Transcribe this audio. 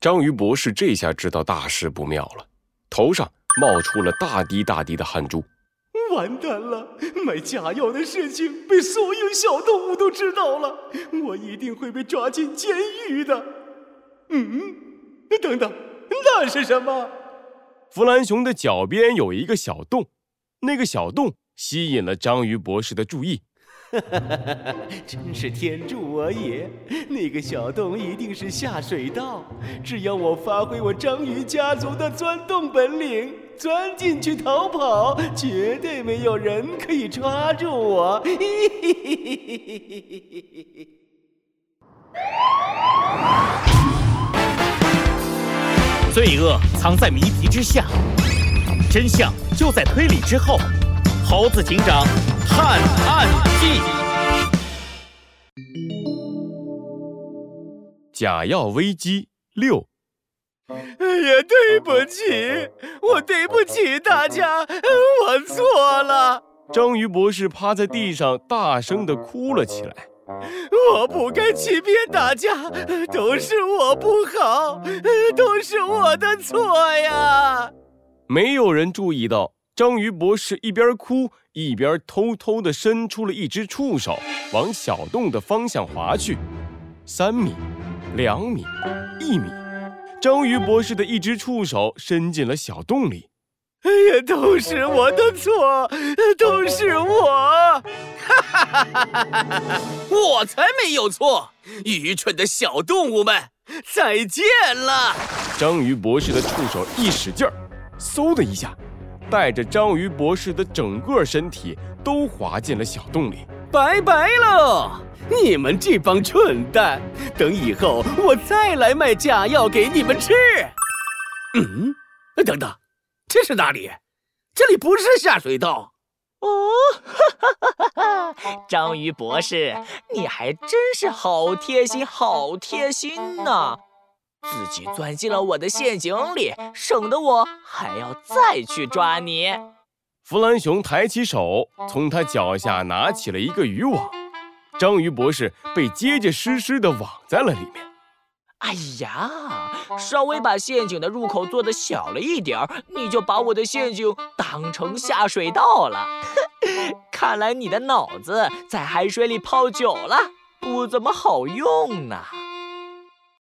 章鱼博士这下知道大事不妙了，头上冒出了大滴大滴的汗珠。完蛋了！买假药的事情被所有小动物都知道了，我一定会被抓进监狱的。嗯，等等，那是什么？弗兰熊的脚边有一个小洞，那个小洞吸引了章鱼博士的注意。哈哈哈哈哈！真是天助我也！那个小洞一定是下水道，只要我发挥我章鱼家族的钻洞本领，钻进去逃跑，绝对没有人可以抓住我！嘿嘿嘿嘿嘿嘿嘿嘿嘿嘿！罪恶藏在谜题之下，真相就在推理之后。猴子警长。探案记：假药危机六。哎呀，对不起，我对不起大家，我错了。章鱼博士趴在地上，大声的哭了起来。我不该欺骗大家，都是我不好，都是我的错呀。没有人注意到。章鱼博士一边哭一边偷偷地伸出了一只触手，往小洞的方向划去。三米，两米，一米，章鱼博士的一只触手伸进了小洞里。哎呀，都是我的错，都是我！哈哈哈哈哈哈！我才没有错！愚蠢的小动物们，再见了！章鱼博士的触手一使劲儿，嗖的一下。带着章鱼博士的整个身体都滑进了小洞里，拜拜喽！你们这帮蠢蛋，等以后我再来卖假药给你们吃。嗯，等等，这是哪里？这里不是下水道。哦，哈哈哈哈哈！章鱼博士，你还真是好贴心，好贴心呐！自己钻进了我的陷阱里，省得我还要再去抓你。弗兰熊抬起手，从他脚下拿起了一个渔网，章鱼博士被结结实实的网在了里面。哎呀，稍微把陷阱的入口做的小了一点儿，你就把我的陷阱当成下水道了。看来你的脑子在海水里泡久了，不怎么好用呢。